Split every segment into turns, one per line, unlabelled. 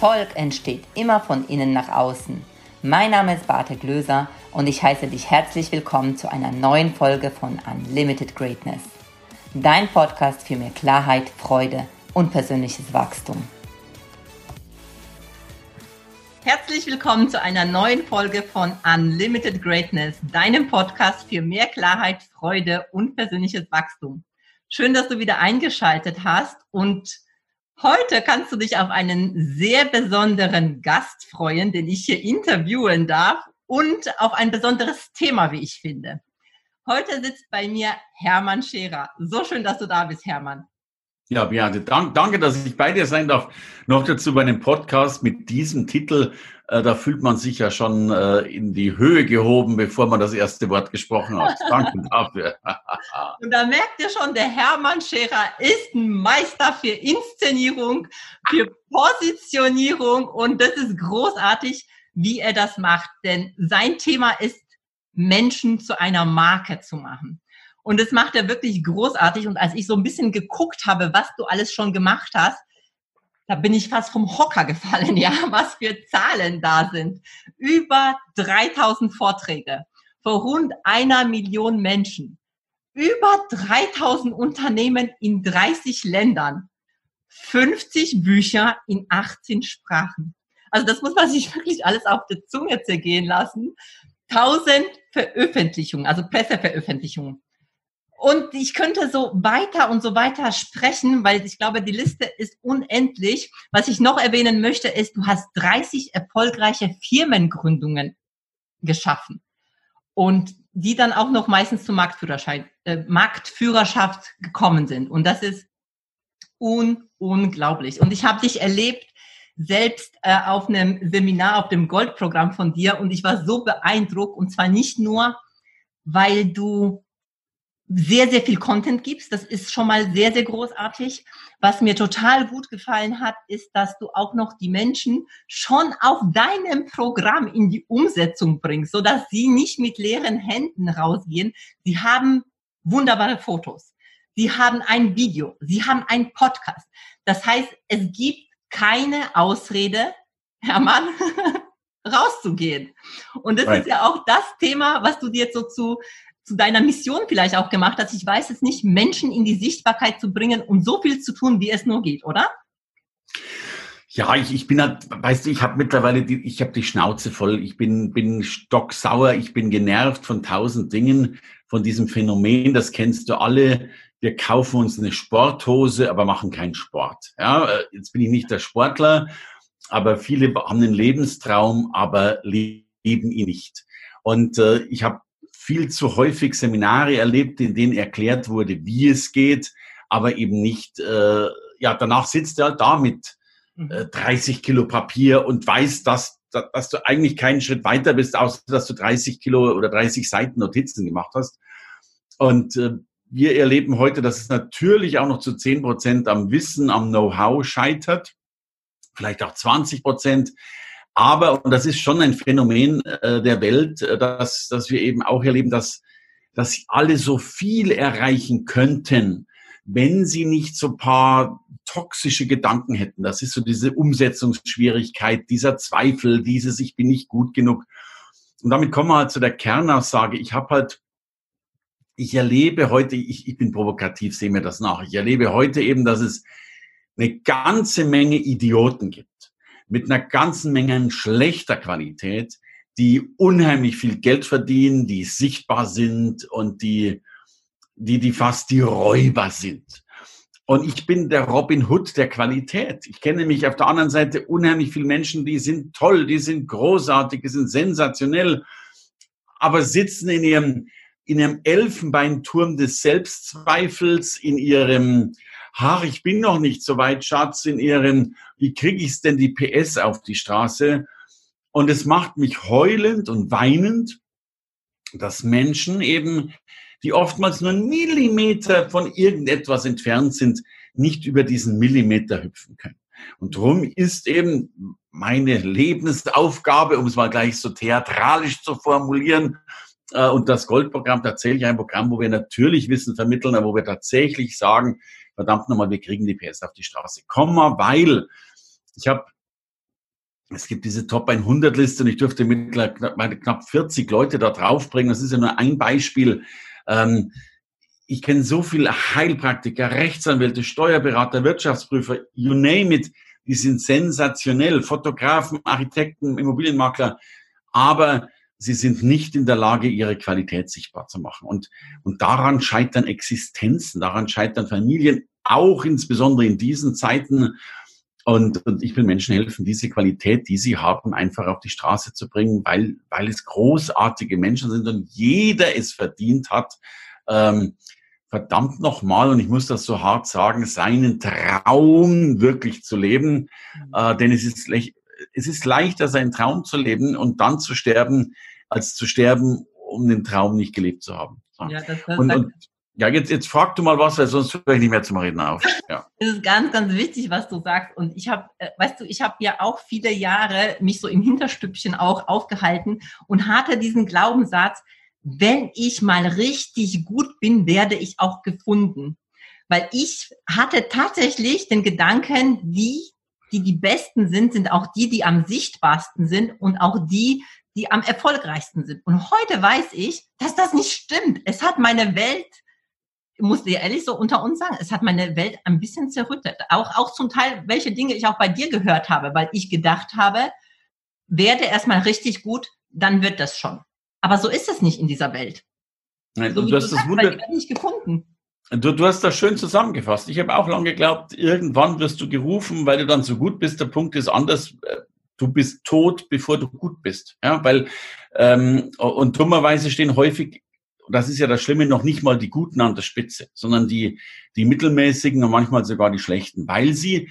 Erfolg entsteht immer von innen nach außen. Mein Name ist Barte Glöser und ich heiße dich herzlich willkommen zu einer neuen Folge von Unlimited Greatness. Dein Podcast für mehr Klarheit, Freude und persönliches Wachstum. Herzlich willkommen zu einer neuen Folge von Unlimited Greatness, deinem Podcast für mehr Klarheit, Freude und persönliches Wachstum. Schön, dass du wieder eingeschaltet hast und Heute kannst du dich auf einen sehr besonderen Gast freuen, den ich hier interviewen darf und auf ein besonderes Thema, wie ich finde. Heute sitzt bei mir Hermann Scherer. So schön, dass du da bist, Hermann.
Ja, Beate, danke, dass ich bei dir sein darf. Noch dazu bei einem Podcast mit diesem Titel. Äh, da fühlt man sich ja schon äh, in die Höhe gehoben, bevor man das erste Wort gesprochen hat. Danke dafür.
Und da merkt ihr schon, der Hermann Scherer ist ein Meister für Inszenierung, für Positionierung und das ist großartig, wie er das macht. Denn sein Thema ist, Menschen zu einer Marke zu machen. Und das macht er wirklich großartig. Und als ich so ein bisschen geguckt habe, was du alles schon gemacht hast, da bin ich fast vom Hocker gefallen, ja, was für Zahlen da sind. Über 3000 Vorträge vor rund einer Million Menschen. Über 3000 Unternehmen in 30 Ländern. 50 Bücher in 18 Sprachen. Also das muss man sich wirklich alles auf der Zunge zergehen lassen. 1000 Veröffentlichungen, also Presseveröffentlichungen. Und ich könnte so weiter und so weiter sprechen, weil ich glaube, die Liste ist unendlich. Was ich noch erwähnen möchte, ist, du hast 30 erfolgreiche Firmengründungen geschaffen und die dann auch noch meistens zur Marktführerschaft, äh, Marktführerschaft gekommen sind. Und das ist un unglaublich. Und ich habe dich erlebt selbst äh, auf einem Seminar, auf dem Goldprogramm von dir und ich war so beeindruckt und zwar nicht nur, weil du sehr, sehr viel Content gibst. Das ist schon mal sehr, sehr großartig. Was mir total gut gefallen hat, ist, dass du auch noch die Menschen schon auf deinem Programm in die Umsetzung bringst, sodass sie nicht mit leeren Händen rausgehen. Sie haben wunderbare Fotos. Sie haben ein Video. Sie haben einen Podcast. Das heißt, es gibt keine Ausrede, Hermann, rauszugehen. Und das right. ist ja auch das Thema, was du dir jetzt so zu zu deiner Mission vielleicht auch gemacht hast. Ich weiß es nicht, Menschen in die Sichtbarkeit zu bringen und so viel zu tun, wie es nur geht, oder?
Ja, ich, ich bin halt, weißt du, ich habe mittlerweile, die, ich habe die Schnauze voll. Ich bin, bin stocksauer, ich bin genervt von tausend Dingen, von diesem Phänomen. Das kennst du alle. Wir kaufen uns eine Sporthose, aber machen keinen Sport. Ja, jetzt bin ich nicht der Sportler, aber viele haben einen Lebenstraum, aber leben ihn nicht. Und äh, ich habe viel zu häufig Seminare erlebt, in denen erklärt wurde, wie es geht, aber eben nicht, äh, ja, danach sitzt er da mit äh, 30 Kilo Papier und weiß, dass, dass du eigentlich keinen Schritt weiter bist, außer dass du 30 Kilo oder 30 Seiten Notizen gemacht hast. Und äh, wir erleben heute, dass es natürlich auch noch zu 10 Prozent am Wissen, am Know-how scheitert, vielleicht auch 20 Prozent. Aber, und das ist schon ein Phänomen äh, der Welt, äh, dass, dass wir eben auch erleben, dass, dass alle so viel erreichen könnten, wenn sie nicht so paar toxische Gedanken hätten. Das ist so diese Umsetzungsschwierigkeit, dieser Zweifel, dieses Ich bin nicht gut genug. Und damit kommen wir halt zu der Kernaussage. Ich habe halt, ich erlebe heute, ich, ich bin provokativ, sehe mir das nach. Ich erlebe heute eben, dass es eine ganze Menge Idioten gibt mit einer ganzen Menge schlechter Qualität, die unheimlich viel Geld verdienen, die sichtbar sind und die, die, die fast die Räuber sind. Und ich bin der Robin Hood der Qualität. Ich kenne mich auf der anderen Seite unheimlich viele Menschen, die sind toll, die sind großartig, die sind sensationell, aber sitzen in ihrem, in ihrem Elfenbeinturm des Selbstzweifels, in ihrem ach, ich bin noch nicht so weit, Schatz, in ihren, wie kriege ich denn die PS auf die Straße? Und es macht mich heulend und weinend, dass Menschen eben, die oftmals nur einen Millimeter von irgendetwas entfernt sind, nicht über diesen Millimeter hüpfen können. Und darum ist eben meine Lebensaufgabe, um es mal gleich so theatralisch zu formulieren, äh, und das Goldprogramm tatsächlich ein Programm, wo wir natürlich Wissen vermitteln, aber wo wir tatsächlich sagen, verdammt nochmal, wir kriegen die PS auf die Straße. Komma, weil ich habe es gibt diese Top 100 Liste und ich dürfte mittlerweile knapp 40 Leute da draufbringen. Das ist ja nur ein Beispiel. Ähm, ich kenne so viele Heilpraktiker, Rechtsanwälte, Steuerberater, Wirtschaftsprüfer, you name it. Die sind sensationell. Fotografen, Architekten, Immobilienmakler. Aber sie sind nicht in der Lage, ihre Qualität sichtbar zu machen. Und, und daran scheitern Existenzen, daran scheitern Familien, auch insbesondere in diesen Zeiten. Und, und ich will Menschen helfen, diese Qualität, die sie haben, einfach auf die Straße zu bringen, weil, weil es großartige Menschen sind und jeder es verdient hat, ähm, verdammt nochmal, und ich muss das so hart sagen, seinen Traum wirklich zu leben. Mhm. Äh, denn es ist, es ist leichter, seinen Traum zu leben und dann zu sterben, als zu sterben, um den Traum nicht gelebt zu haben. So. Ja, das, das und, und, ja, jetzt, jetzt frag du mal was, weil sonst höre ich nicht mehr zum Reden auf. Ja.
Das ist ganz, ganz wichtig, was du sagst. Und ich habe, äh, weißt du, ich habe ja auch viele Jahre mich so im Hinterstübchen auch aufgehalten und hatte diesen Glaubenssatz, wenn ich mal richtig gut bin, werde ich auch gefunden. Weil ich hatte tatsächlich den Gedanken, die, die die Besten sind, sind auch die, die am sichtbarsten sind und auch die, die am erfolgreichsten sind. Und heute weiß ich, dass das nicht stimmt. Es hat meine Welt ich muss dir ehrlich so unter uns sagen, es hat meine Welt ein bisschen zerrüttet. Auch, auch zum Teil, welche Dinge ich auch bei dir gehört habe, weil ich gedacht habe, werde erstmal richtig gut, dann wird das schon. Aber so ist es nicht in dieser Welt.
Nein, so du hast das Wunder nicht gefunden. Du, du hast das schön zusammengefasst. Ich habe auch lange geglaubt, irgendwann wirst du gerufen, weil du dann so gut bist. Der Punkt ist anders. Du bist tot, bevor du gut bist. Ja, weil ähm, und dummerweise stehen häufig das ist ja das Schlimme, noch nicht mal die Guten an der Spitze, sondern die, die mittelmäßigen und manchmal sogar die schlechten, weil sie,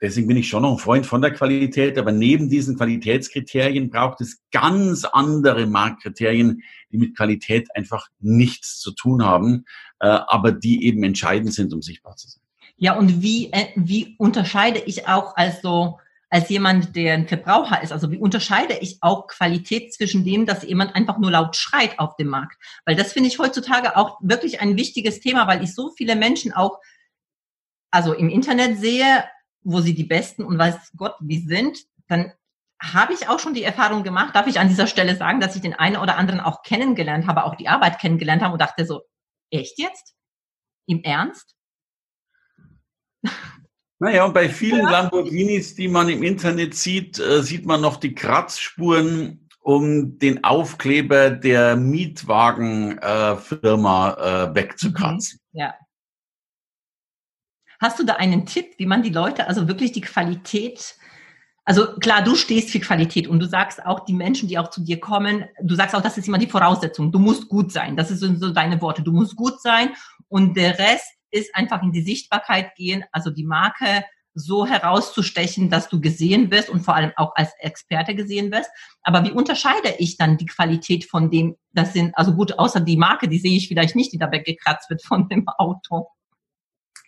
deswegen bin ich schon noch ein Freund von der Qualität, aber neben diesen Qualitätskriterien braucht es ganz andere Marktkriterien, die mit Qualität einfach nichts zu tun haben, äh, aber die eben entscheidend sind, um sichtbar zu sein.
Ja, und wie, äh, wie unterscheide ich auch also als jemand, der ein Verbraucher ist. Also wie unterscheide ich auch Qualität zwischen dem, dass jemand einfach nur laut schreit auf dem Markt? Weil das finde ich heutzutage auch wirklich ein wichtiges Thema, weil ich so viele Menschen auch, also im Internet sehe, wo sie die Besten und weiß Gott wie sind, dann habe ich auch schon die Erfahrung gemacht, darf ich an dieser Stelle sagen, dass ich den einen oder anderen auch kennengelernt habe, auch die Arbeit kennengelernt habe und dachte so, echt jetzt? Im Ernst?
Naja, und bei vielen ja. Lamborghinis, die man im Internet sieht, äh, sieht man noch die Kratzspuren um den Aufkleber der Mietwagenfirma äh, wegzukratzen.
Mhm. Ja. Hast du da einen Tipp, wie man die Leute, also wirklich die Qualität, also klar, du stehst für Qualität und du sagst auch die Menschen, die auch zu dir kommen, du sagst auch, das ist immer die Voraussetzung. Du musst gut sein. Das sind so deine Worte. Du musst gut sein und der Rest ist einfach in die Sichtbarkeit gehen, also die Marke so herauszustechen, dass du gesehen wirst und vor allem auch als Experte gesehen wirst. Aber wie unterscheide ich dann die Qualität von dem, das sind, also gut, außer die Marke, die sehe ich vielleicht nicht, die da weggekratzt wird von dem Auto.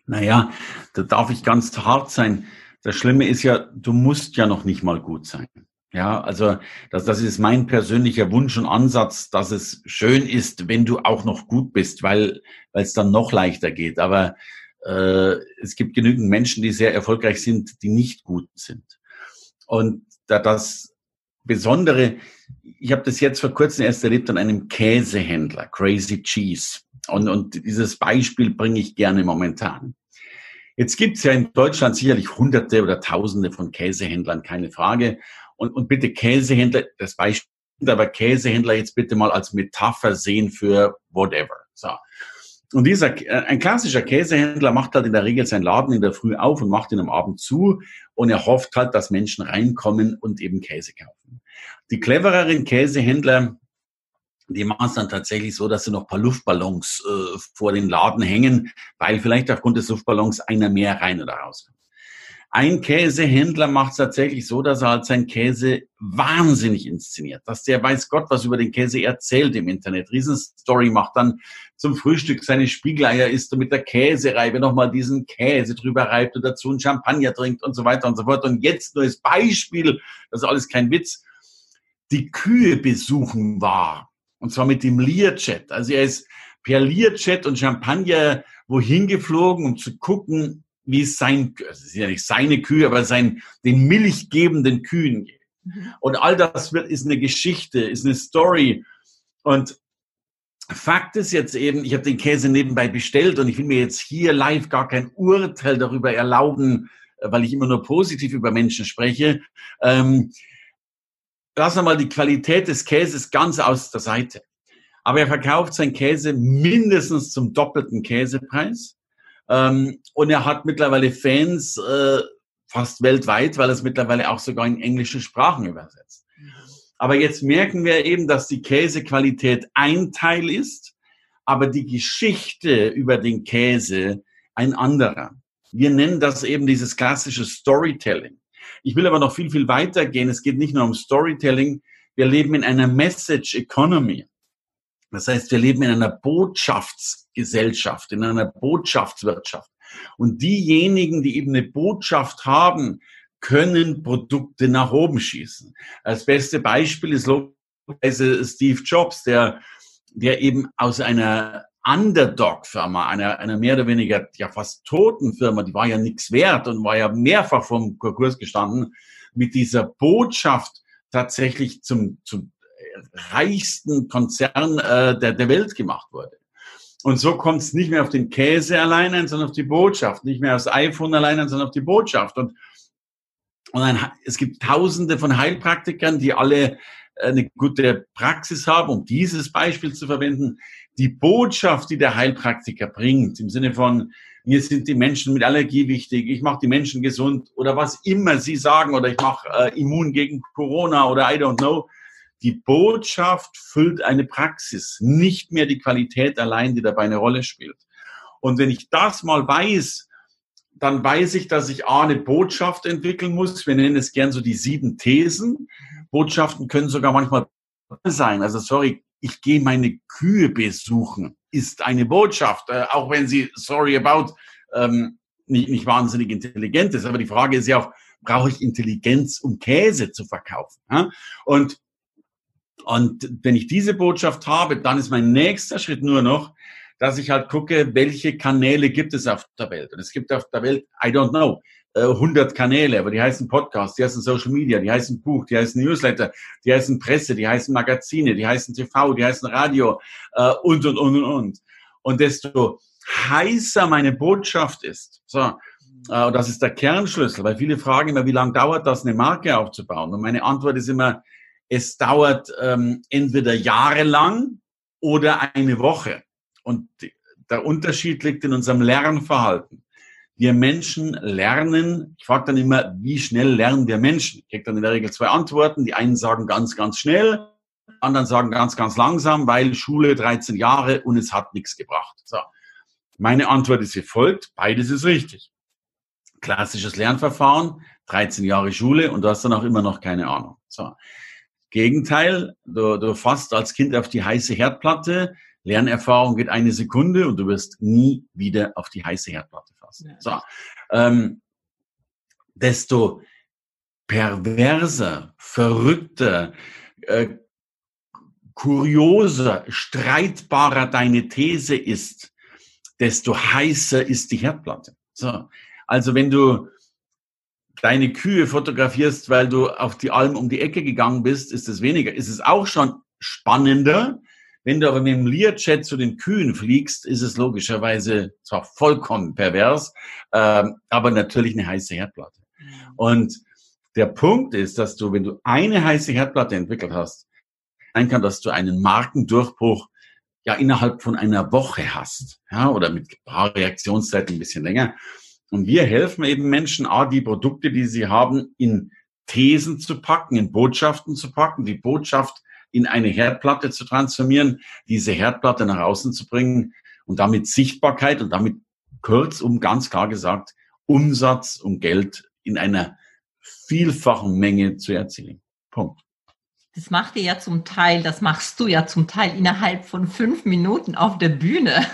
Naja, da darf ich ganz hart sein. Das Schlimme ist ja, du musst ja noch nicht mal gut sein. Ja, also das, das ist mein persönlicher Wunsch und Ansatz, dass es schön ist, wenn du auch noch gut bist, weil weil es dann noch leichter geht. Aber äh, es gibt genügend Menschen, die sehr erfolgreich sind, die nicht gut sind. Und da das Besondere, ich habe das jetzt vor kurzem erst erlebt an einem Käsehändler, Crazy Cheese. Und, und dieses Beispiel bringe ich gerne momentan. Jetzt gibt es ja in Deutschland sicherlich Hunderte oder Tausende von Käsehändlern, keine Frage. Und, und bitte Käsehändler, das Beispiel, aber Käsehändler jetzt bitte mal als Metapher sehen für whatever. So. Und dieser, äh, ein klassischer Käsehändler macht halt in der Regel seinen Laden in der Früh auf und macht ihn am Abend zu und er hofft halt, dass Menschen reinkommen und eben Käse kaufen. Die clevereren Käsehändler, die machen es dann tatsächlich so, dass sie noch paar Luftballons äh, vor den Laden hängen, weil vielleicht aufgrund des Luftballons einer mehr rein oder rauskommt. Ein Käsehändler macht es tatsächlich so, dass er halt sein Käse wahnsinnig inszeniert, dass der weiß Gott was über den Käse erzählt im Internet. Riesenstory macht dann zum Frühstück seine Spiegeleier isst und mit der Käsereibe nochmal diesen Käse drüber reibt und dazu einen Champagner trinkt und so weiter und so fort. Und jetzt nur als Beispiel, das ist alles kein Witz, die Kühe besuchen war. Und zwar mit dem Learjet. Also er ist per Learjet und Champagner wohin geflogen, um zu gucken, wie es sein, es ist ja nicht seine Kühe, aber sein, den milchgebenden Kühen geht. Mhm. Und all das wird, ist eine Geschichte, ist eine Story. Und Fakt ist jetzt eben, ich habe den Käse nebenbei bestellt und ich will mir jetzt hier live gar kein Urteil darüber erlauben, weil ich immer nur positiv über Menschen spreche. Ähm, lassen wir mal die Qualität des Käses ganz aus der Seite. Aber er verkauft seinen Käse mindestens zum doppelten Käsepreis. Ähm, und er hat mittlerweile Fans äh, fast weltweit, weil er es mittlerweile auch sogar in englische Sprachen übersetzt. Aber jetzt merken wir eben, dass die Käsequalität ein Teil ist, aber die Geschichte über den Käse ein anderer. Wir nennen das eben dieses klassische Storytelling. Ich will aber noch viel, viel weiter gehen. Es geht nicht nur um Storytelling. Wir leben in einer Message Economy. Das heißt, wir leben in einer Botschaftsgesellschaft, in einer Botschaftswirtschaft. Und diejenigen, die eben eine Botschaft haben, können Produkte nach oben schießen. Als beste Beispiel ist logischerweise Steve Jobs, der, der eben aus einer Underdog-Firma, einer, einer mehr oder weniger ja fast toten Firma, die war ja nichts wert und war ja mehrfach vom Konkurs gestanden, mit dieser Botschaft tatsächlich zum, zum reichsten Konzern äh, der, der Welt gemacht wurde. Und so kommt es nicht mehr auf den Käse allein an, sondern auf die Botschaft. Nicht mehr aufs iPhone allein an, sondern auf die Botschaft. Und und ein, es gibt tausende von Heilpraktikern, die alle äh, eine gute Praxis haben, um dieses Beispiel zu verwenden. Die Botschaft, die der Heilpraktiker bringt, im Sinne von, mir sind die Menschen mit Allergie wichtig, ich mache die Menschen gesund oder was immer sie sagen oder ich mache äh, immun gegen Corona oder I don't know. Die Botschaft füllt eine Praxis, nicht mehr die Qualität allein, die dabei eine Rolle spielt. Und wenn ich das mal weiß, dann weiß ich, dass ich A, eine Botschaft entwickeln muss. Wir nennen es gern so die sieben Thesen. Botschaften können sogar manchmal sein. Also sorry, ich gehe meine Kühe besuchen, ist eine Botschaft, äh, auch wenn sie sorry about ähm, nicht, nicht wahnsinnig intelligent ist. Aber die Frage ist ja auch, brauche ich Intelligenz, um Käse zu verkaufen? Ja? Und und wenn ich diese Botschaft habe, dann ist mein nächster Schritt nur noch, dass ich halt gucke, welche Kanäle gibt es auf der Welt. Und es gibt auf der Welt, I don't know, 100 äh, Kanäle, aber die heißen Podcasts, die heißen Social Media, die heißen Buch, die heißen Newsletter, die heißen Presse, die heißen Magazine, die heißen TV, die heißen Radio äh, und, und, und, und, und. Und desto heißer meine Botschaft ist, so, äh, das ist der Kernschlüssel, weil viele fragen immer, wie lange dauert das, eine Marke aufzubauen? Und meine Antwort ist immer, es dauert ähm, entweder jahrelang oder eine Woche. Und der Unterschied liegt in unserem Lernverhalten. Wir Menschen lernen, ich frage dann immer, wie schnell lernen wir Menschen? Ich kriege dann in der Regel zwei Antworten. Die einen sagen ganz, ganz schnell, anderen sagen ganz, ganz langsam, weil Schule 13 Jahre und es hat nichts gebracht. So. Meine Antwort ist wie folgt, beides ist richtig. Klassisches Lernverfahren, 13 Jahre Schule und du hast dann auch immer noch keine Ahnung. So. Gegenteil, du, du fasst als Kind auf die heiße Herdplatte, Lernerfahrung geht eine Sekunde und du wirst nie wieder auf die heiße Herdplatte fassen. So, ähm, desto perverser, verrückter, äh, kurioser, streitbarer deine These ist, desto heißer ist die Herdplatte. So, also wenn du deine Kühe fotografierst, weil du auf die Alm um die Ecke gegangen bist, ist es weniger. Ist es auch schon spannender, wenn du aber mit dem Learjet zu den Kühen fliegst, ist es logischerweise zwar vollkommen pervers, ähm, aber natürlich eine heiße Herdplatte. Mhm. Und der Punkt ist, dass du, wenn du eine heiße Herdplatte entwickelt hast, sein kann, dass du einen Markendurchbruch ja innerhalb von einer Woche hast, ja, oder mit Reaktionszeiten ein bisschen länger. Und wir helfen eben Menschen, A, die Produkte, die sie haben, in Thesen zu packen, in Botschaften zu packen, die Botschaft in eine Herdplatte zu transformieren, diese Herdplatte nach außen zu bringen und damit Sichtbarkeit und damit kurzum ganz klar gesagt Umsatz und Geld in einer vielfachen Menge zu erzielen. Punkt.
Das macht ihr ja zum Teil, das machst du ja zum Teil innerhalb von fünf Minuten auf der Bühne.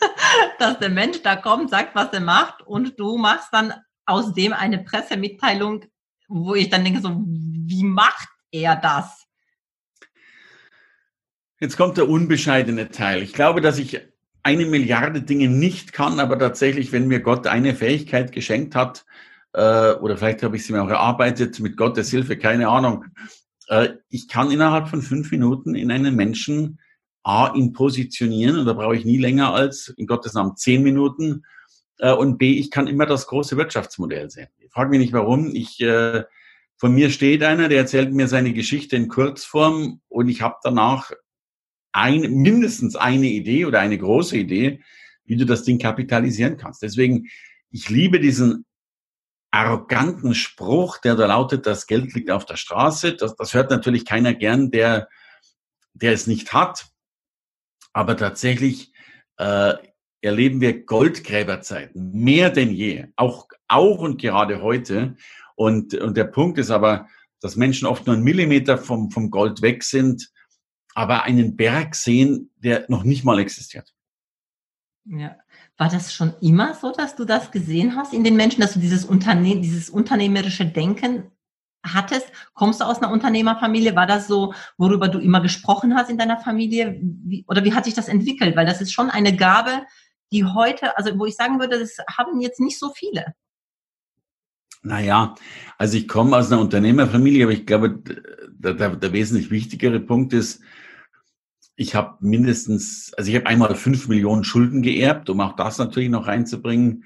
Dass der Mensch da kommt, sagt, was er macht und du machst dann aus dem eine Pressemitteilung, wo ich dann denke, so, wie macht er das?
Jetzt kommt der unbescheidene Teil. Ich glaube, dass ich eine Milliarde Dinge nicht kann, aber tatsächlich, wenn mir Gott eine Fähigkeit geschenkt hat, äh, oder vielleicht habe ich sie mir auch erarbeitet mit Gottes Hilfe, keine Ahnung. Äh, ich kann innerhalb von fünf Minuten in einen Menschen A, ihn positionieren, und da brauche ich nie länger als, in Gottes Namen, zehn Minuten, äh, und B, ich kann immer das große Wirtschaftsmodell sehen. Ich frage mich nicht warum. Ich, äh, von mir steht einer, der erzählt mir seine Geschichte in Kurzform und ich habe danach ein, mindestens eine Idee oder eine große Idee, wie du das Ding kapitalisieren kannst. Deswegen, ich liebe diesen arroganten Spruch, der da lautet, das Geld liegt auf der Straße. Das, das hört natürlich keiner gern, der, der es nicht hat. Aber tatsächlich äh, erleben wir Goldgräberzeiten, mehr denn je, auch, auch und gerade heute. Und, und der Punkt ist aber, dass Menschen oft nur einen Millimeter vom, vom Gold weg sind, aber einen Berg sehen, der noch nicht mal existiert.
Ja. War das schon immer so, dass du das gesehen hast in den Menschen, dass du dieses, Unterne dieses unternehmerische Denken hattest? Kommst du aus einer Unternehmerfamilie? War das so, worüber du immer gesprochen hast in deiner Familie? Wie, oder wie hat sich das entwickelt? Weil das ist schon eine Gabe, die heute, also wo ich sagen würde, das haben jetzt nicht so viele.
Naja, also ich komme aus einer Unternehmerfamilie, aber ich glaube, der, der, der wesentlich wichtigere Punkt ist, ich habe mindestens, also ich habe einmal fünf Millionen Schulden geerbt, um auch das natürlich noch reinzubringen.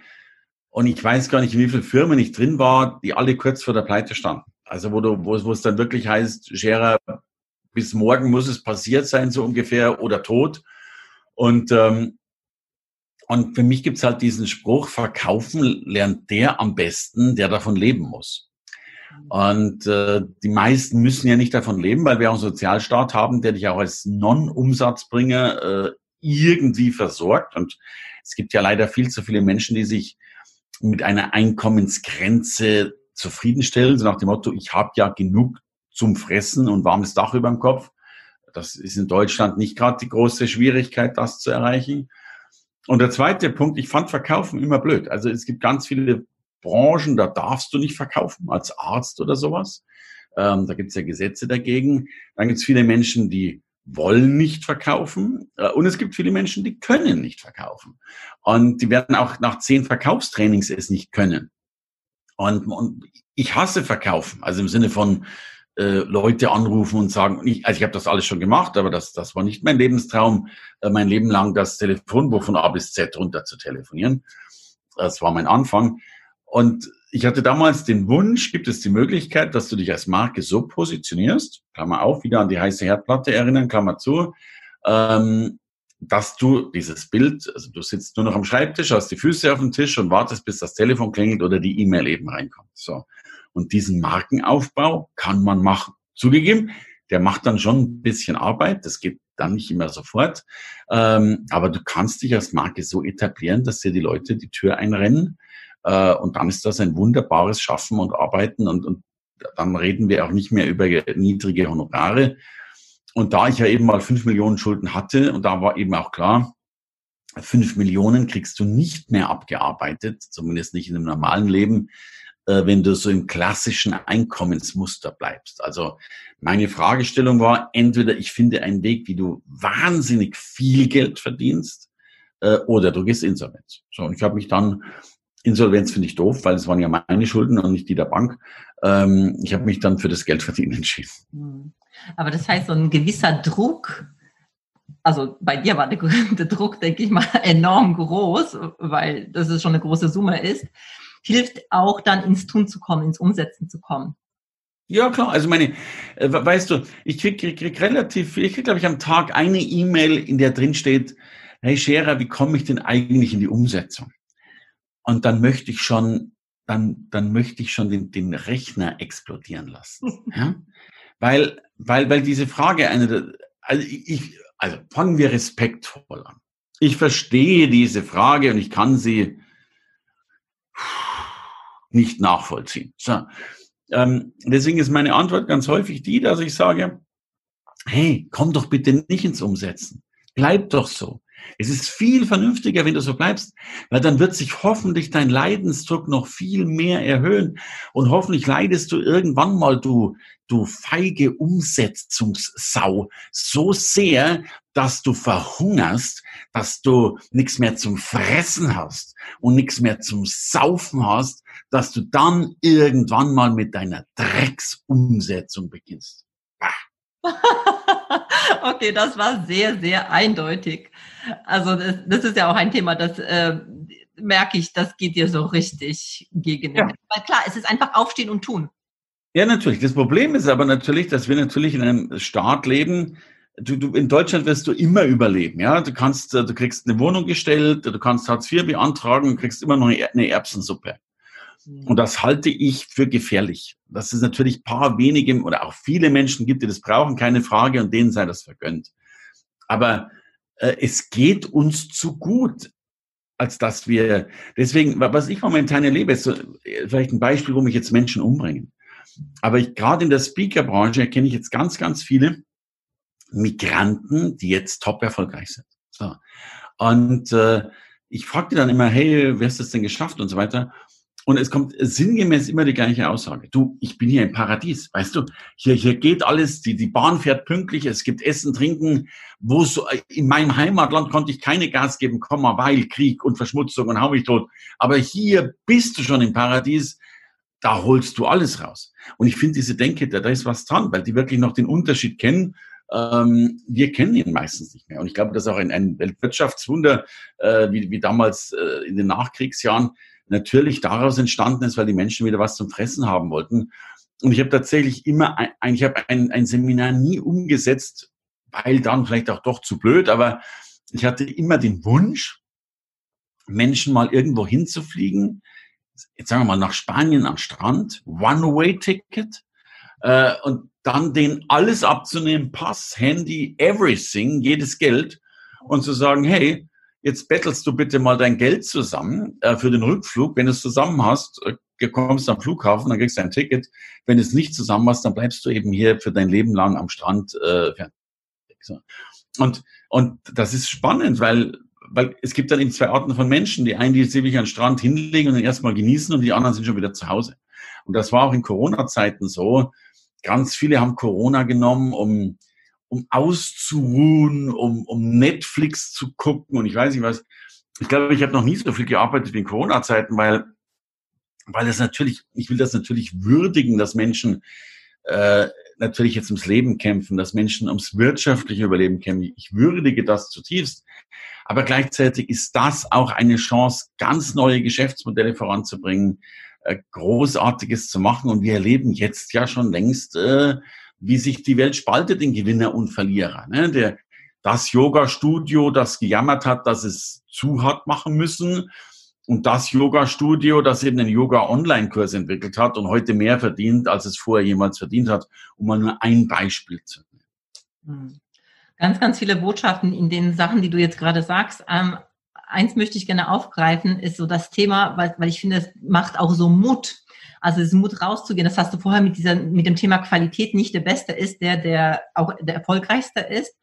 Und ich weiß gar nicht, wie viele Firmen ich drin war, die alle kurz vor der Pleite standen. Also wo du, wo, wo es dann wirklich heißt, Scherer, bis morgen muss es passiert sein, so ungefähr, oder tot. Und ähm, und für mich gibt's halt diesen Spruch, verkaufen lernt der am besten, der davon leben muss. Und äh, die meisten müssen ja nicht davon leben, weil wir auch einen Sozialstaat haben, der dich auch als Non-Umsatzbringer äh, irgendwie versorgt. Und es gibt ja leider viel zu viele Menschen, die sich mit einer Einkommensgrenze zufriedenstellen, so nach dem Motto, ich habe ja genug zum Fressen und warmes Dach über dem Kopf. Das ist in Deutschland nicht gerade die große Schwierigkeit, das zu erreichen. Und der zweite Punkt, ich fand Verkaufen immer blöd. Also es gibt ganz viele Branchen, da darfst du nicht verkaufen, als Arzt oder sowas. Ähm, da gibt es ja Gesetze dagegen. Dann gibt es viele Menschen, die wollen nicht verkaufen. Äh, und es gibt viele Menschen, die können nicht verkaufen. Und die werden auch nach zehn Verkaufstrainings es nicht können. Und, und ich hasse Verkaufen. Also im Sinne von, äh, Leute anrufen und sagen, ich, also ich habe das alles schon gemacht, aber das, das war nicht mein Lebenstraum, äh, mein Leben lang das Telefonbuch von A bis Z runter zu telefonieren. Das war mein Anfang. Und ich hatte damals den Wunsch, gibt es die Möglichkeit, dass du dich als Marke so positionierst, Klammer auf, wieder an die heiße Herdplatte erinnern, Klammer zu, ähm, dass du dieses Bild, also du sitzt nur noch am Schreibtisch, hast die Füße auf dem Tisch und wartest, bis das Telefon klingelt oder die E-Mail eben reinkommt. So. Und diesen Markenaufbau kann man machen. Zugegeben, der macht dann schon ein bisschen Arbeit. Das geht dann nicht immer sofort. Ähm, aber du kannst dich als Marke so etablieren, dass dir die Leute die Tür einrennen. Äh, und dann ist das ein wunderbares Schaffen und Arbeiten. Und, und dann reden wir auch nicht mehr über niedrige Honorare. Und da ich ja eben mal fünf Millionen Schulden hatte, und da war eben auch klar, fünf Millionen kriegst du nicht mehr abgearbeitet, zumindest nicht in einem normalen Leben, äh, wenn du so im klassischen Einkommensmuster bleibst. Also meine Fragestellung war, entweder ich finde einen Weg, wie du wahnsinnig viel Geld verdienst, äh, oder du gehst insolvenz. So, und ich habe mich dann, Insolvenz finde ich doof, weil es waren ja meine Schulden und nicht die der Bank. Ähm, ich habe mich dann für das Geldverdienen entschieden. Hm.
Aber das heißt, so ein gewisser Druck, also bei dir war der, der Druck, denke ich mal, enorm groß, weil das ist schon eine große Summe ist hilft auch dann ins Tun zu kommen, ins Umsetzen zu kommen.
Ja, klar. Also meine, äh, weißt du, ich krieg, krieg, krieg relativ viel, ich krieg, glaube ich, am Tag eine E-Mail, in der drin steht, hey Scherer, wie komme ich denn eigentlich in die Umsetzung? Und dann möchte ich schon, dann, dann möchte ich schon den, den Rechner explodieren lassen. ja? Weil, weil, weil diese Frage eine, also ich, also fangen wir respektvoll an. Ich verstehe diese Frage und ich kann sie nicht nachvollziehen. So. Ähm, deswegen ist meine Antwort ganz häufig die, dass ich sage, hey, komm doch bitte nicht ins Umsetzen. Bleib doch so. Es ist viel vernünftiger, wenn du so bleibst, weil dann wird sich hoffentlich dein Leidensdruck noch viel mehr erhöhen und hoffentlich leidest du irgendwann mal, du, du feige Umsetzungssau, so sehr, dass du verhungerst, dass du nichts mehr zum Fressen hast und nichts mehr zum Saufen hast, dass du dann irgendwann mal mit deiner Drecksumsetzung beginnst.
okay, das war sehr, sehr eindeutig. Also das, das ist ja auch ein Thema, das äh, merke ich, das geht dir so richtig gegen. Ja. Weil klar, es ist einfach aufstehen und tun.
Ja, natürlich. Das Problem ist aber natürlich, dass wir natürlich in einem Staat leben, Du, du, in Deutschland wirst du immer überleben, ja. Du kannst, äh, du kriegst eine Wohnung gestellt, du kannst Hartz IV beantragen und kriegst immer noch eine Erbsensuppe. Und das halte ich für gefährlich. Dass es natürlich paar wenige oder auch viele Menschen gibt, die das brauchen, keine Frage, und denen sei das vergönnt. Aber äh, es geht uns zu gut, als dass wir, deswegen, was ich momentan erlebe, ist so, äh, vielleicht ein Beispiel, wo mich jetzt Menschen umbringen. Aber ich, gerade in der Speaker-Branche erkenne ich jetzt ganz, ganz viele Migranten, die jetzt top erfolgreich sind. So. Und äh, ich fragte dann immer, hey, wer hast das denn geschafft und so weiter. Und es kommt sinngemäß immer die gleiche Aussage. Du, ich bin hier im Paradies, weißt du? Hier, hier geht alles, die, die Bahn fährt pünktlich, es gibt Essen, Trinken. Wo so, in meinem Heimatland konnte ich keine Gas geben, Komma, weil Krieg und Verschmutzung und hau mich tot. Aber hier bist du schon im Paradies, da holst du alles raus. Und ich finde diese Denke, da, da ist was dran, weil die wirklich noch den Unterschied kennen. Ähm, wir kennen ihn meistens nicht mehr. Und ich glaube, das ist auch ein, ein Weltwirtschaftswunder, äh, wie, wie damals äh, in den Nachkriegsjahren natürlich daraus entstanden ist, weil die Menschen wieder was zum Fressen haben wollten. Und ich habe tatsächlich immer ein, ich habe ein, ein Seminar nie umgesetzt, weil dann vielleicht auch doch zu blöd, aber ich hatte immer den Wunsch, Menschen mal irgendwo hinzufliegen, jetzt sagen wir mal nach Spanien am Strand, One-Way-Ticket, äh, und dann den alles abzunehmen, Pass, Handy, everything, jedes Geld, und zu sagen, hey, jetzt bettelst du bitte mal dein Geld zusammen äh, für den Rückflug. Wenn du es zusammen hast, äh, kommst am Flughafen, dann kriegst du ein Ticket. Wenn du es nicht zusammen hast, dann bleibst du eben hier für dein Leben lang am Strand äh. So. Und, und das ist spannend, weil, weil es gibt dann eben zwei Arten von Menschen. Die einen, die sich an den Strand hinlegen und dann erstmal genießen und die anderen sind schon wieder zu Hause. Und das war auch in Corona-Zeiten so. Ganz viele haben Corona genommen, um um auszuruhen, um, um Netflix zu gucken und ich weiß nicht was. Ich glaube, ich habe noch nie so viel gearbeitet wie in Corona-Zeiten, weil, weil das natürlich, ich will das natürlich würdigen, dass Menschen äh, natürlich jetzt ums Leben kämpfen, dass Menschen ums wirtschaftliche Überleben kämpfen. Ich würdige das zutiefst. Aber gleichzeitig ist das auch eine Chance, ganz neue Geschäftsmodelle voranzubringen, äh, Großartiges zu machen. Und wir erleben jetzt ja schon längst äh, wie sich die Welt spaltet in Gewinner und Verlierer. Ne? Der, das Yoga-Studio, das gejammert hat, dass es zu hat machen müssen, und das Yoga-Studio, das eben einen Yoga-Online-Kurs entwickelt hat und heute mehr verdient, als es vorher jemals verdient hat, um mal nur ein Beispiel zu nennen.
Hm. Ganz, ganz viele Botschaften in den Sachen, die du jetzt gerade sagst. Ähm, eins möchte ich gerne aufgreifen, ist so das Thema, weil, weil ich finde, es macht auch so Mut. Also es Mut rauszugehen. Das hast du vorher mit dieser, mit dem Thema Qualität nicht der Beste ist, der, der auch der erfolgreichste ist.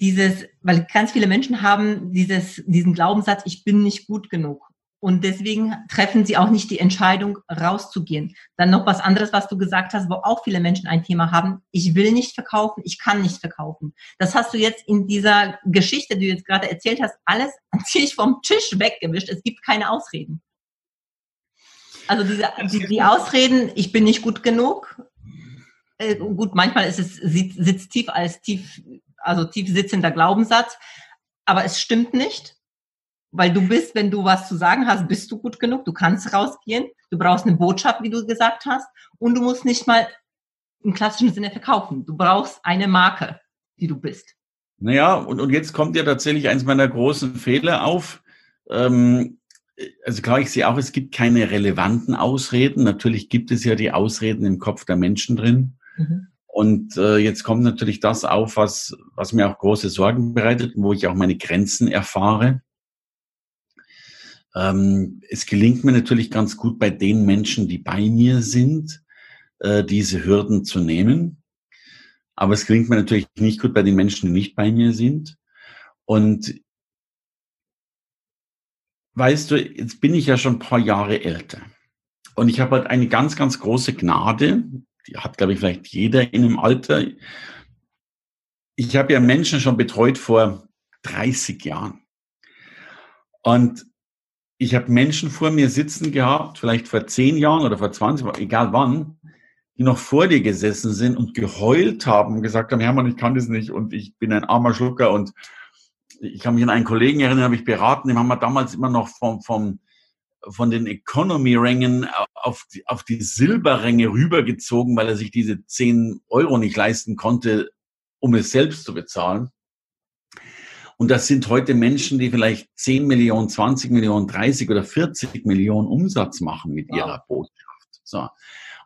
Dieses, weil ganz viele Menschen haben dieses, diesen Glaubenssatz, ich bin nicht gut genug. Und deswegen treffen sie auch nicht die Entscheidung, rauszugehen. Dann noch was anderes, was du gesagt hast, wo auch viele Menschen ein Thema haben. Ich will nicht verkaufen, ich kann nicht verkaufen. Das hast du jetzt in dieser Geschichte, die du jetzt gerade erzählt hast, alles sich vom Tisch weggewischt. Es gibt keine Ausreden. Also diese, die, die Ausreden, ich bin nicht gut genug. Äh, gut, manchmal ist es sitzt tief als tief, also tief sitzender Glaubenssatz, aber es stimmt nicht, weil du bist, wenn du was zu sagen hast, bist du gut genug. Du kannst rausgehen. Du brauchst eine Botschaft, wie du gesagt hast, und du musst nicht mal im klassischen Sinne verkaufen. Du brauchst eine Marke, die du bist.
Naja, und, und jetzt kommt ja tatsächlich eins meiner großen Fehler auf. Ähm, also klar, ich sehe auch, es gibt keine relevanten Ausreden. Natürlich gibt es ja die Ausreden im Kopf der Menschen drin. Mhm. Und äh, jetzt kommt natürlich das auf, was, was mir auch große Sorgen bereitet, wo ich auch meine Grenzen erfahre. Ähm, es gelingt mir natürlich ganz gut bei den Menschen, die bei mir sind, äh, diese Hürden zu nehmen. Aber es gelingt mir natürlich nicht gut bei den Menschen, die nicht bei mir sind. Und weißt du, jetzt bin ich ja schon ein paar Jahre älter. Und ich habe halt eine ganz, ganz große Gnade, die hat, glaube ich, vielleicht jeder in einem Alter. Ich habe ja Menschen schon betreut vor 30 Jahren. Und ich habe Menschen vor mir sitzen gehabt, vielleicht vor 10 Jahren oder vor 20, egal wann, die noch vor dir gesessen sind und geheult haben und gesagt haben, Hermann, ich kann das nicht und ich bin ein armer Schlucker und ich kann mich an einen Kollegen erinnern, habe ich beraten, den haben wir damals immer noch vom, vom, von den Economy-Rängen auf die, auf die Silberränge rübergezogen, weil er sich diese 10 Euro nicht leisten konnte, um es selbst zu bezahlen. Und das sind heute Menschen, die vielleicht 10 Millionen, 20 Millionen, 30 oder 40 Millionen Umsatz machen mit wow. ihrer Botschaft. So.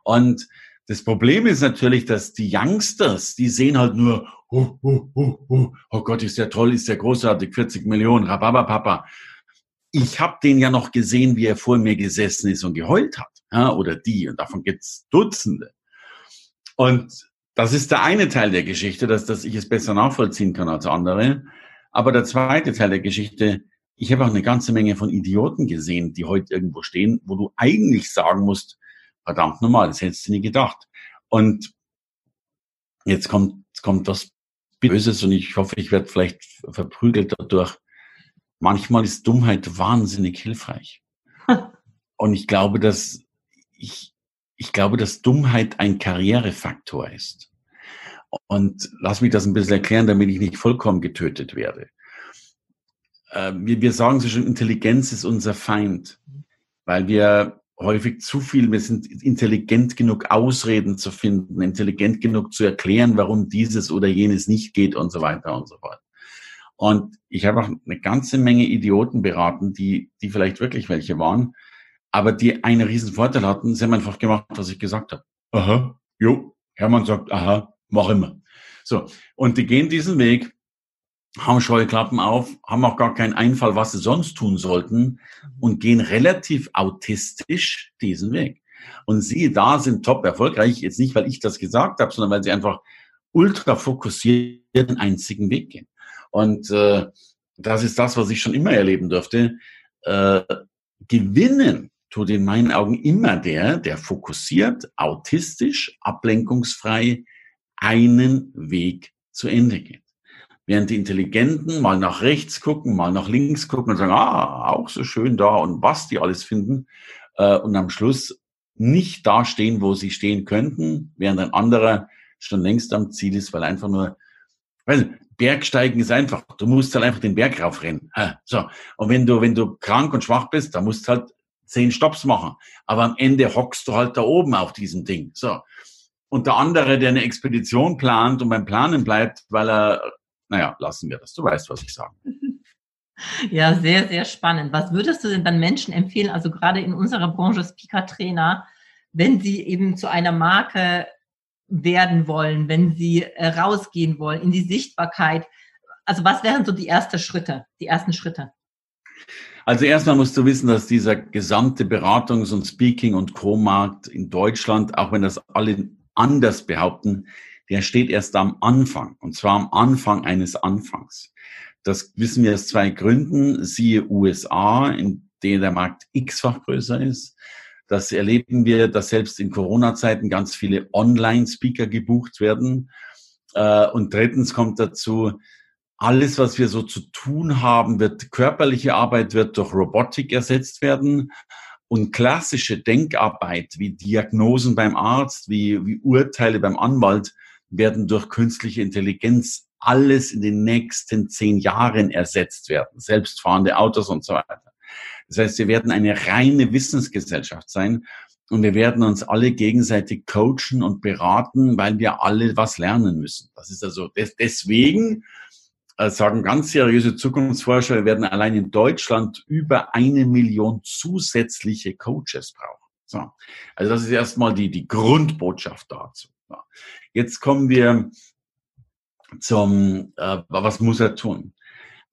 Und das Problem ist natürlich, dass die Youngsters, die sehen halt nur, oh, oh, oh, oh, oh Gott, ist der toll, ist der großartig, 40 Millionen, Rababapapa. Ich habe den ja noch gesehen, wie er vor mir gesessen ist und geheult hat. Ja, oder die, und davon gibt's Dutzende. Und das ist der eine Teil der Geschichte, dass, dass ich es besser nachvollziehen kann als andere. Aber der zweite Teil der Geschichte, ich habe auch eine ganze Menge von Idioten gesehen, die heute irgendwo stehen, wo du eigentlich sagen musst, verdammt normal, das hättest du nie gedacht. Und jetzt kommt, jetzt kommt das Böses und ich hoffe, ich werde vielleicht verprügelt dadurch. Manchmal ist Dummheit wahnsinnig hilfreich. und ich glaube, dass ich, ich glaube, dass Dummheit ein Karrierefaktor ist. Und lass mich das ein bisschen erklären, damit ich nicht vollkommen getötet werde. Äh, wir, wir sagen so schon, Intelligenz ist unser Feind, weil wir häufig zu viel, wir sind intelligent genug, Ausreden zu finden, intelligent genug zu erklären, warum dieses oder jenes nicht geht und so weiter und so fort. Und ich habe auch eine ganze Menge Idioten beraten, die, die vielleicht wirklich welche waren, aber die einen riesen Vorteil hatten. Sie haben einfach gemacht, was ich gesagt habe. Aha, jo. Hermann sagt, aha, mach immer. So. Und die gehen diesen Weg haben Scheuklappen auf, haben auch gar keinen Einfall, was sie sonst tun sollten und gehen relativ autistisch diesen Weg. Und sie da sind top erfolgreich, jetzt nicht, weil ich das gesagt habe, sondern weil sie einfach ultra fokussiert den einzigen Weg gehen. Und äh, das ist das, was ich schon immer erleben durfte. Äh, gewinnen tut in meinen Augen immer der, der fokussiert, autistisch, ablenkungsfrei einen Weg zu Ende geht. Während die Intelligenten mal nach rechts gucken, mal nach links gucken und sagen, ah, auch so schön da und was die alles finden. Äh, und am Schluss nicht da stehen, wo sie stehen könnten, während ein anderer schon längst am Ziel ist, weil einfach nur, weil Bergsteigen ist einfach. Du musst halt einfach den Berg raufrennen. So. Und wenn du, wenn du krank und schwach bist, dann musst du halt zehn Stops machen. Aber am Ende hockst du halt da oben auf diesem Ding. So. Und der andere, der eine Expedition plant und beim Planen bleibt, weil er naja, lassen wir das. Du weißt, was ich sage.
Ja, sehr, sehr spannend. Was würdest du denn dann Menschen empfehlen, also gerade in unserer Branche Speaker-Trainer, wenn sie eben zu einer Marke werden wollen, wenn sie äh, rausgehen wollen in die Sichtbarkeit? Also was wären so die ersten Schritte, die ersten Schritte?
Also erstmal musst du wissen, dass dieser gesamte Beratungs- und Speaking- und Co-Markt in Deutschland, auch wenn das alle anders behaupten, der steht erst am Anfang. Und zwar am Anfang eines Anfangs. Das wissen wir aus zwei Gründen. Siehe USA, in denen der Markt x-fach größer ist. Das erleben wir, dass selbst in Corona-Zeiten ganz viele Online-Speaker gebucht werden. Äh, und drittens kommt dazu, alles, was wir so zu tun haben, wird körperliche Arbeit wird durch Robotik ersetzt werden. Und klassische Denkarbeit wie Diagnosen beim Arzt, wie, wie Urteile beim Anwalt werden durch künstliche Intelligenz alles in den nächsten zehn Jahren ersetzt werden, selbstfahrende Autos und so weiter. Das heißt, wir werden eine reine Wissensgesellschaft sein und wir werden uns alle gegenseitig coachen und beraten, weil wir alle was lernen müssen. Das ist also deswegen äh, sagen ganz seriöse Zukunftsforscher, wir werden allein in Deutschland über eine Million zusätzliche Coaches brauchen. So. Also das ist erstmal die, die Grundbotschaft dazu. Jetzt kommen wir zum, äh, was muss er tun?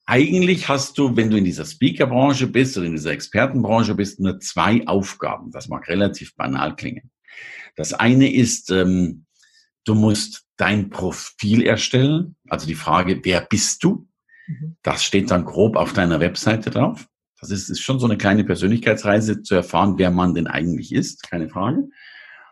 Eigentlich hast du, wenn du in dieser Speaker-Branche bist oder in dieser Expertenbranche bist, nur zwei Aufgaben. Das mag relativ banal klingen. Das eine ist, ähm, du musst dein Profil erstellen, also die Frage, wer bist du? Mhm. Das steht dann grob auf deiner Webseite drauf. Das ist, ist schon so eine kleine Persönlichkeitsreise zu erfahren, wer man denn eigentlich ist, keine Frage.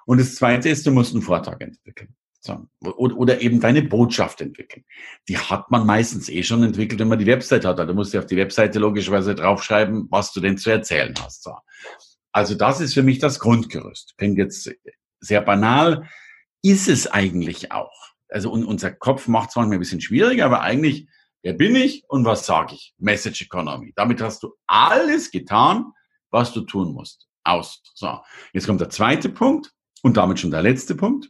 Und das Zweite ist, du musst einen Vortrag entwickeln. So. Oder, oder eben deine Botschaft entwickeln. Die hat man meistens eh schon entwickelt, wenn man die Website hat. Da musst du auf die Webseite logischerweise draufschreiben, was du denn zu erzählen hast. So. Also das ist für mich das Grundgerüst. Klingt jetzt sehr banal, ist es eigentlich auch. Also unser Kopf macht es manchmal ein bisschen schwieriger, aber eigentlich, wer bin ich und was sage ich? Message Economy. Damit hast du alles getan, was du tun musst. Aus. So, jetzt kommt der zweite Punkt und damit schon der letzte Punkt.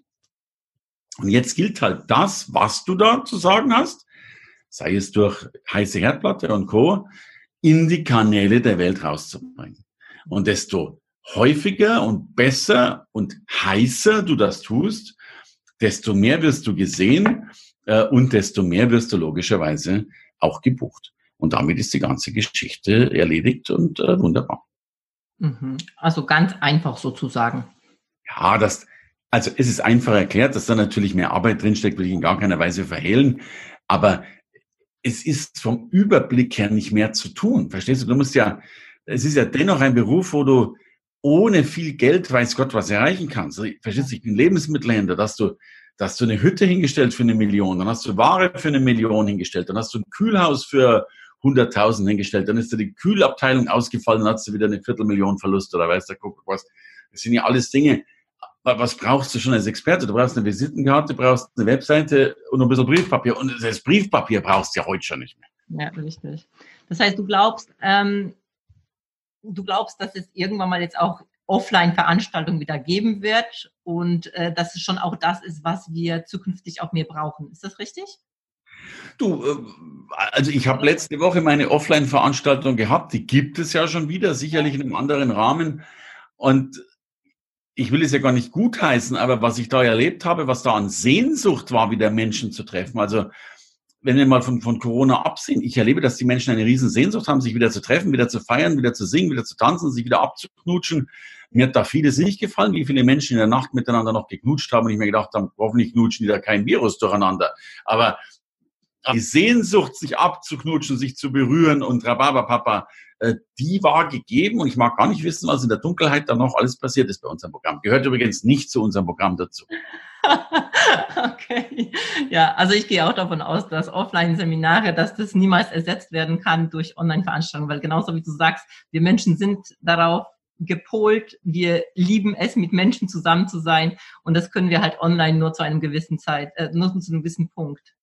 Und jetzt gilt halt das, was du da zu sagen hast, sei es durch heiße Herdplatte und Co., in die Kanäle der Welt rauszubringen. Und desto häufiger und besser und heißer du das tust, desto mehr wirst du gesehen äh, und desto mehr wirst du logischerweise auch gebucht. Und damit ist die ganze Geschichte erledigt und äh, wunderbar.
Mhm. Also ganz einfach sozusagen.
Ja, das, also es ist einfach erklärt, dass da natürlich mehr Arbeit drinsteckt, will ich in gar keiner Weise verhehlen. Aber es ist vom Überblick her nicht mehr zu tun. Verstehst du? Du musst ja, es ist ja dennoch ein Beruf, wo du ohne viel Geld, weiß Gott, was erreichen kannst. Verstehst du? Ich bin Lebensmittelhändler, dass du, dass du eine Hütte hingestellt für eine Million, dann hast du Ware für eine Million hingestellt, dann hast du ein Kühlhaus für 100.000 hingestellt, dann ist dir die Kühlabteilung ausgefallen, dann hast du wieder eine Viertelmillion Verlust oder weißt du, guck was. Das sind ja alles Dinge, was brauchst du schon als Experte? Du brauchst eine Visitenkarte, brauchst eine Webseite und ein bisschen Briefpapier. Und das Briefpapier brauchst du ja heute schon nicht mehr.
Ja, richtig. Das heißt, du glaubst, ähm, du glaubst, dass es irgendwann mal jetzt auch Offline-Veranstaltungen wieder geben wird und äh, dass es schon auch das ist, was wir zukünftig auch mehr brauchen. Ist das richtig?
Du, äh, also ich habe letzte Woche meine Offline-Veranstaltung gehabt, die gibt es ja schon wieder, sicherlich in einem anderen Rahmen. Und ich will es ja gar nicht gutheißen, aber was ich da erlebt habe, was da an Sehnsucht war, wieder Menschen zu treffen. Also wenn wir mal von, von Corona absehen, ich erlebe, dass die Menschen eine riesen Sehnsucht haben, sich wieder zu treffen, wieder zu feiern, wieder zu singen, wieder zu tanzen, sich wieder abzuknutschen. Mir hat da vieles nicht gefallen, wie viele Menschen in der Nacht miteinander noch geknutscht haben und ich mir gedacht habe, hoffentlich knutschen die da kein Virus durcheinander. Aber die Sehnsucht, sich abzuknutschen, sich zu berühren und Rhabarberpapa, äh, die war gegeben und ich mag gar nicht wissen, was in der Dunkelheit da noch alles passiert ist bei unserem Programm. Gehört übrigens nicht zu unserem Programm dazu.
okay. Ja, also ich gehe auch davon aus, dass Offline-Seminare, dass das niemals ersetzt werden kann durch Online-Veranstaltungen, weil genauso wie du sagst, wir Menschen sind darauf gepolt, wir lieben es, mit Menschen zusammen zu sein und das können wir halt online nur zu einem gewissen Zeit, äh, nur zu einem gewissen Punkt.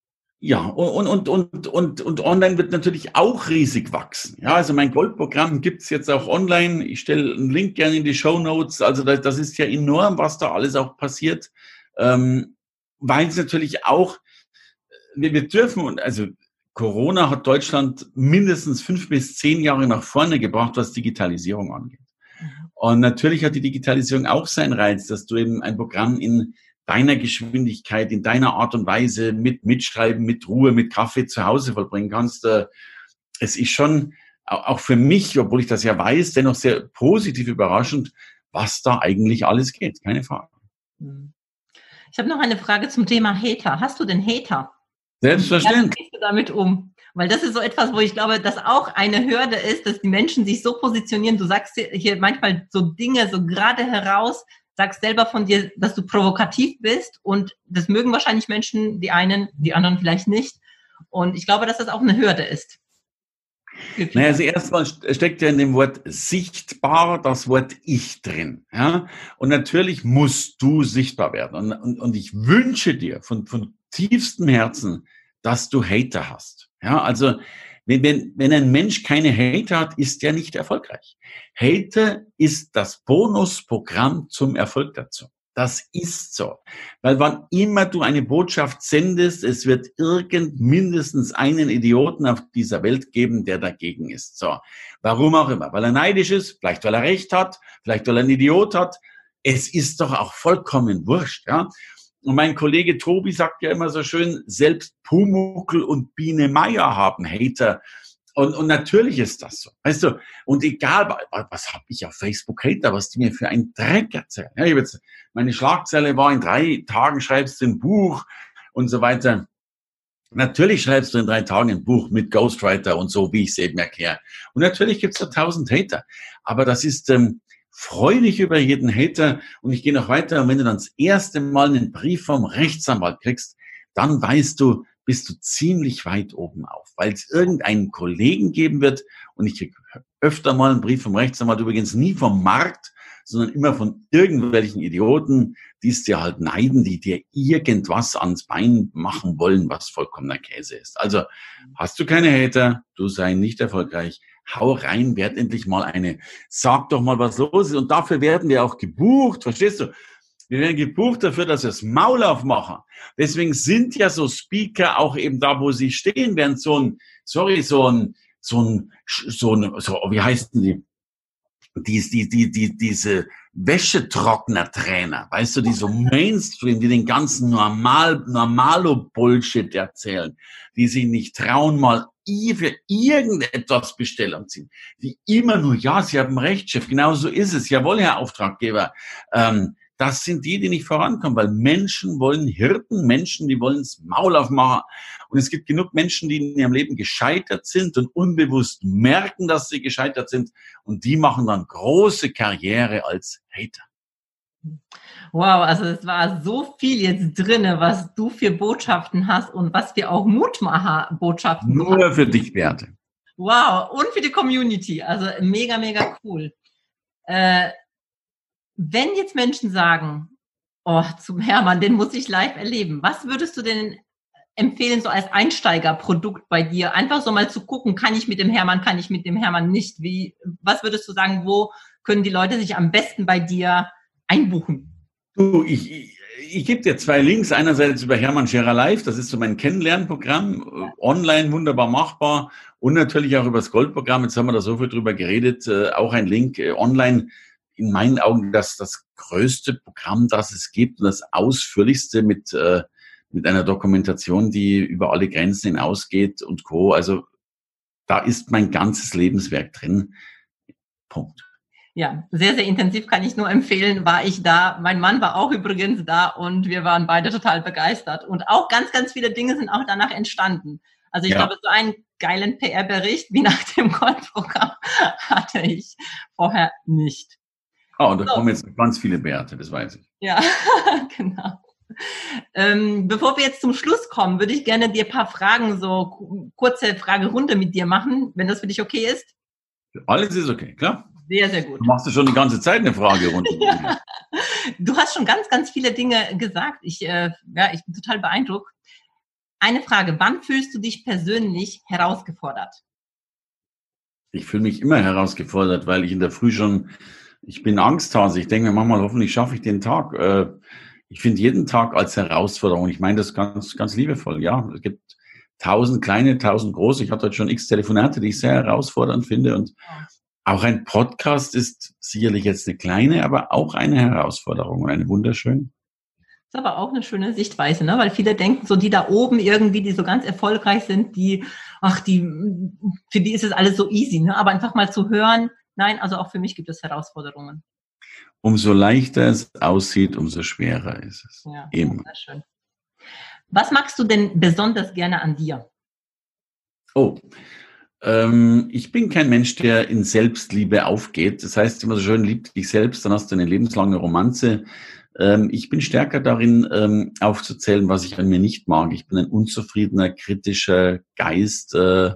Ja, und, und, und, und, und online wird natürlich auch riesig wachsen. Ja, also mein Goldprogramm gibt's jetzt auch online. Ich stelle einen Link gerne in die Show Notes. Also das, das ist ja enorm, was da alles auch passiert. Ähm, weil es natürlich auch, wir, wir dürfen, also Corona hat Deutschland mindestens fünf bis zehn Jahre nach vorne gebracht, was Digitalisierung angeht. Mhm. Und natürlich hat die Digitalisierung auch seinen Reiz, dass du eben ein Programm in deiner Geschwindigkeit, in deiner Art und Weise mit Mitschreiben, mit Ruhe, mit Kaffee zu Hause vollbringen kannst. Äh, es ist schon auch für mich, obwohl ich das ja weiß, dennoch sehr positiv überraschend, was da eigentlich alles geht. Keine Frage.
Hm. Ich habe noch eine Frage zum Thema Hater. Hast du denn Hater?
Selbstverständlich.
Wie gehst du damit um? Weil das ist so etwas, wo ich glaube, dass auch eine Hürde ist, dass die Menschen sich so positionieren. Du sagst hier manchmal so Dinge so gerade heraus, sagst selber von dir, dass du provokativ bist und das mögen wahrscheinlich Menschen, die einen, die anderen vielleicht nicht. Und ich glaube, dass das auch eine Hürde ist.
Naja, also erstmal steckt ja in dem Wort sichtbar das Wort Ich drin. Ja? Und natürlich musst du sichtbar werden. Und, und, und ich wünsche dir von, von tiefstem Herzen, dass du Hater hast. Ja, also wenn, wenn, wenn ein Mensch keine Hater hat, ist er nicht erfolgreich. Hater ist das Bonusprogramm zum Erfolg dazu. Das ist so. Weil wann immer du eine Botschaft sendest, es wird irgend mindestens einen Idioten auf dieser Welt geben, der dagegen ist. So. Warum auch immer. Weil er neidisch ist, vielleicht weil er recht hat, vielleicht weil er einen Idiot hat. Es ist doch auch vollkommen wurscht, ja. Und mein Kollege Tobi sagt ja immer so schön, selbst Pumuckel und Biene Meier haben Hater. Und, und natürlich ist das so. Weißt du, und egal, was habe ich auf Facebook Hater, was die mir für einen Dreck erzählen. Ja, ich jetzt, meine Schlagzeile war, in drei Tagen schreibst du ein Buch und so weiter. Natürlich schreibst du in drei Tagen ein Buch mit Ghostwriter und so, wie ich es eben erkläre. Und natürlich gibt's da tausend Hater. Aber das ist, ähm, freu dich über jeden Hater. Und ich gehe noch weiter. Und wenn du dann das erste Mal einen Brief vom Rechtsanwalt kriegst, dann weißt du, bist du ziemlich weit oben auf, weil es irgendeinen Kollegen geben wird. Und ich krieg öfter mal einen Brief vom Rechtsanwalt, übrigens nie vom Markt, sondern immer von irgendwelchen Idioten, die es dir halt neiden, die dir irgendwas ans Bein machen wollen, was vollkommener Käse ist. Also hast du keine Hater, du sei nicht erfolgreich, hau rein, werd endlich mal eine, sag doch mal, was los ist. Und dafür werden wir auch gebucht, verstehst du? Wir werden gebucht dafür, dass wir das Maul aufmachen. Deswegen sind ja so Speaker auch eben da, wo sie stehen, während so ein, sorry, so ein, so ein, so ein, so, wie heißt denn die? die, die, die, die, diese Wäschetrockner-Trainer, weißt du, die so Mainstream, die den ganzen normal, normalo Bullshit erzählen, die sich nicht trauen, mal für irgendetwas Bestellung ziehen, die immer nur, ja, sie haben recht, Chef, genau so ist es, jawohl, Herr Auftraggeber, ähm, das sind die, die nicht vorankommen, weil Menschen wollen Hirten, Menschen, die wollen das Maul aufmachen. Und es gibt genug Menschen, die in ihrem Leben gescheitert sind und unbewusst merken, dass sie gescheitert sind. Und die machen dann große Karriere als Hater.
Wow, also es war so viel jetzt drinne, was du für Botschaften hast und was wir auch Mutmacher-Botschaften
Nur hast. für dich, Werte.
Wow, und für die Community. Also mega, mega cool. Äh, wenn jetzt Menschen sagen, oh, zum Hermann, den muss ich live erleben, was würdest du denn empfehlen, so als Einsteigerprodukt bei dir? Einfach so mal zu gucken, kann ich mit dem Hermann, kann ich mit dem Hermann nicht? Wie, was würdest du sagen, wo können die Leute sich am besten bei dir einbuchen?
Du, ich, ich, ich gebe dir zwei Links. Einerseits über Hermann Scherer Live, das ist so mein Kennenlernprogramm, online wunderbar machbar und natürlich auch über das Goldprogramm. Jetzt haben wir da so viel drüber geredet. Äh, auch ein Link äh, online in meinen Augen das, das größte Programm, das es gibt und das ausführlichste mit, äh, mit einer Dokumentation, die über alle Grenzen hinausgeht und Co. Also da ist mein ganzes Lebenswerk drin. Punkt.
Ja, sehr, sehr intensiv kann ich nur empfehlen, war ich da. Mein Mann war auch übrigens da und wir waren beide total begeistert. Und auch ganz, ganz viele Dinge sind auch danach entstanden. Also ich ja. glaube, so einen geilen PR-Bericht wie nach dem Goldprogramm hatte ich vorher nicht.
Oh, und da so. kommen jetzt ganz viele Bärte, das weiß ich.
Ja, genau. Ähm, bevor wir jetzt zum Schluss kommen, würde ich gerne dir ein paar Fragen, so kurze Fragerunde mit dir machen, wenn das für dich okay ist.
Alles ist okay, klar.
Sehr, sehr gut.
Du machst du schon die ganze Zeit eine Fragerunde.
ja. Du hast schon ganz, ganz viele Dinge gesagt. Ich, äh, ja, ich bin total beeindruckt. Eine Frage, wann fühlst du dich persönlich herausgefordert?
Ich fühle mich immer herausgefordert, weil ich in der Früh schon ich bin Angsthase. Ich denke mir manchmal, hoffentlich schaffe ich den Tag. Äh, ich finde jeden Tag als Herausforderung. Ich meine das ganz, ganz liebevoll. Ja, es gibt tausend kleine, tausend große. Ich hatte heute schon x Telefonate, die ich sehr herausfordernd finde. Und auch ein Podcast ist sicherlich jetzt eine kleine, aber auch eine Herausforderung und eine wunderschöne.
ist aber auch eine schöne Sichtweise, ne? weil viele denken, so die da oben irgendwie, die so ganz erfolgreich sind, die, ach, die, für die ist es alles so easy, ne? aber einfach mal zu hören, nein, also auch für mich gibt es Herausforderungen.
Umso leichter es aussieht, umso schwerer ist es.
Ja. Sehr schön. Was magst du denn besonders gerne an dir?
Oh, ich bin kein Mensch, der in Selbstliebe aufgeht. Das heißt immer so schön, lieb dich selbst, dann hast du eine lebenslange Romanze. Ähm, ich bin stärker darin, ähm, aufzuzählen, was ich an mir nicht mag. Ich bin ein unzufriedener, kritischer Geist, äh,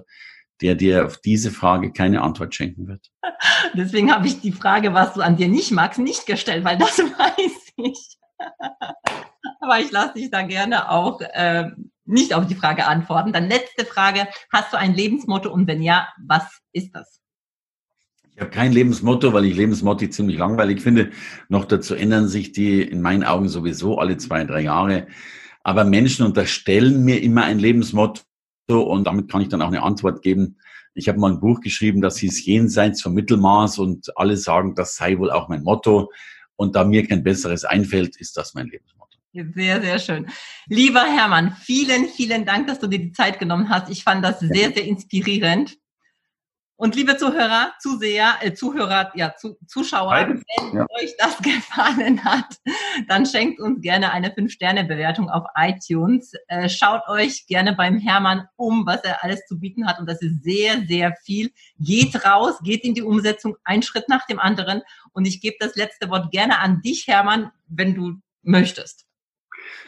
der dir auf diese Frage keine Antwort schenken wird.
Deswegen habe ich die Frage, was du an dir nicht magst, nicht gestellt, weil das weiß ich. Aber ich lasse dich da gerne auch äh, nicht auf die Frage antworten. Dann letzte Frage, hast du ein Lebensmotto und wenn ja, was ist das?
Ich habe kein Lebensmotto, weil ich Lebensmotto ziemlich langweilig finde. Noch dazu ändern sich die in meinen Augen sowieso alle zwei, drei Jahre. Aber Menschen unterstellen mir immer ein Lebensmotto und damit kann ich dann auch eine Antwort geben. Ich habe mal ein Buch geschrieben, das hieß Jenseits vom Mittelmaß und alle sagen, das sei wohl auch mein Motto. Und da mir kein besseres einfällt, ist das mein Lebensmotto.
Sehr, sehr schön. Lieber Hermann, vielen, vielen Dank, dass du dir die Zeit genommen hast. Ich fand das sehr, sehr inspirierend. Und liebe Zuhörer, Zuseher, äh, Zuhörer, ja, zu, Zuschauer, Beides, wenn ja. euch das gefallen hat, dann schenkt uns gerne eine 5-Sterne-Bewertung auf iTunes. Äh, schaut euch gerne beim Hermann um, was er alles zu bieten hat. Und das ist sehr, sehr viel. Geht raus, geht in die Umsetzung, ein Schritt nach dem anderen. Und ich gebe das letzte Wort gerne an dich, Hermann, wenn du möchtest.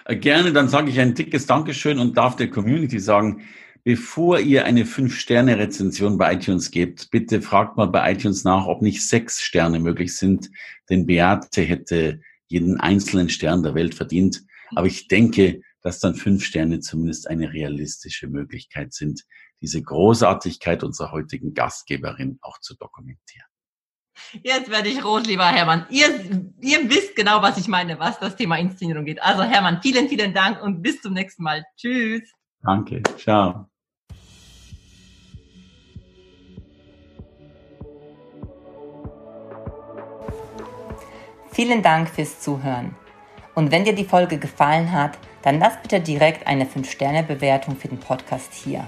Äh, gerne, dann sage ich ein dickes Dankeschön und darf der Community sagen, Bevor ihr eine 5-Sterne-Rezension bei iTunes gebt, bitte fragt mal bei iTunes nach, ob nicht sechs Sterne möglich sind, denn Beate hätte jeden einzelnen Stern der Welt verdient. Aber ich denke, dass dann fünf Sterne zumindest eine realistische Möglichkeit sind, diese Großartigkeit unserer heutigen Gastgeberin auch zu dokumentieren.
Jetzt werde ich rot, lieber Hermann. Ihr, ihr wisst genau, was ich meine, was das Thema Inszenierung geht. Also Hermann, vielen, vielen Dank und bis zum nächsten Mal. Tschüss.
Danke. Ciao.
Vielen Dank fürs Zuhören. Und wenn dir die Folge gefallen hat, dann lass bitte direkt eine 5-Sterne-Bewertung für den Podcast hier.